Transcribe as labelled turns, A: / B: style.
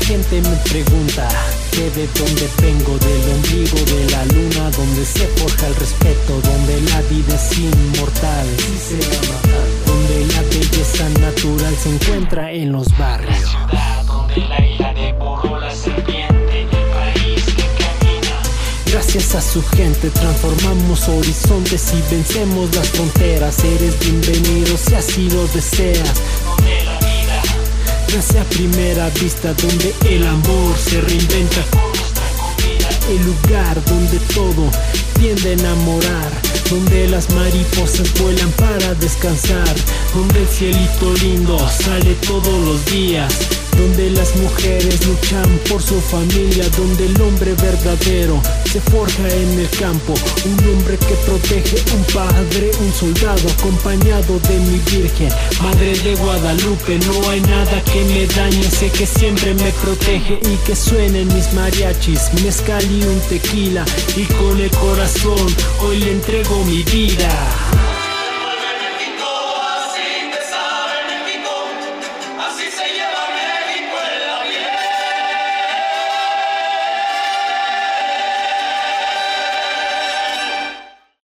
A: gente me pregunta que de dónde vengo, del ombligo de la luna, donde se forja el respeto, donde la vida es inmortal, donde la belleza natural se encuentra en los barrios.
B: La ciudad donde la ira devoró la serpiente, el país que camina.
A: Gracias a su gente transformamos horizontes y vencemos las fronteras. Eres bienvenido si así lo deseas. Nace a primera vista donde el amor se reinventa. El lugar donde todo tiende a enamorar. Donde las mariposas vuelan para descansar. Donde el cielito lindo sale todos los días donde las mujeres luchan por su familia, donde el hombre verdadero se forja en el campo, un hombre que protege, un padre, un soldado, acompañado de mi Virgen, Madre de Guadalupe, no hay nada que me dañe, sé que siempre me protege y que suenen mis mariachis, mezcal y un tequila, y con el corazón hoy le entrego mi vida. Así se llama.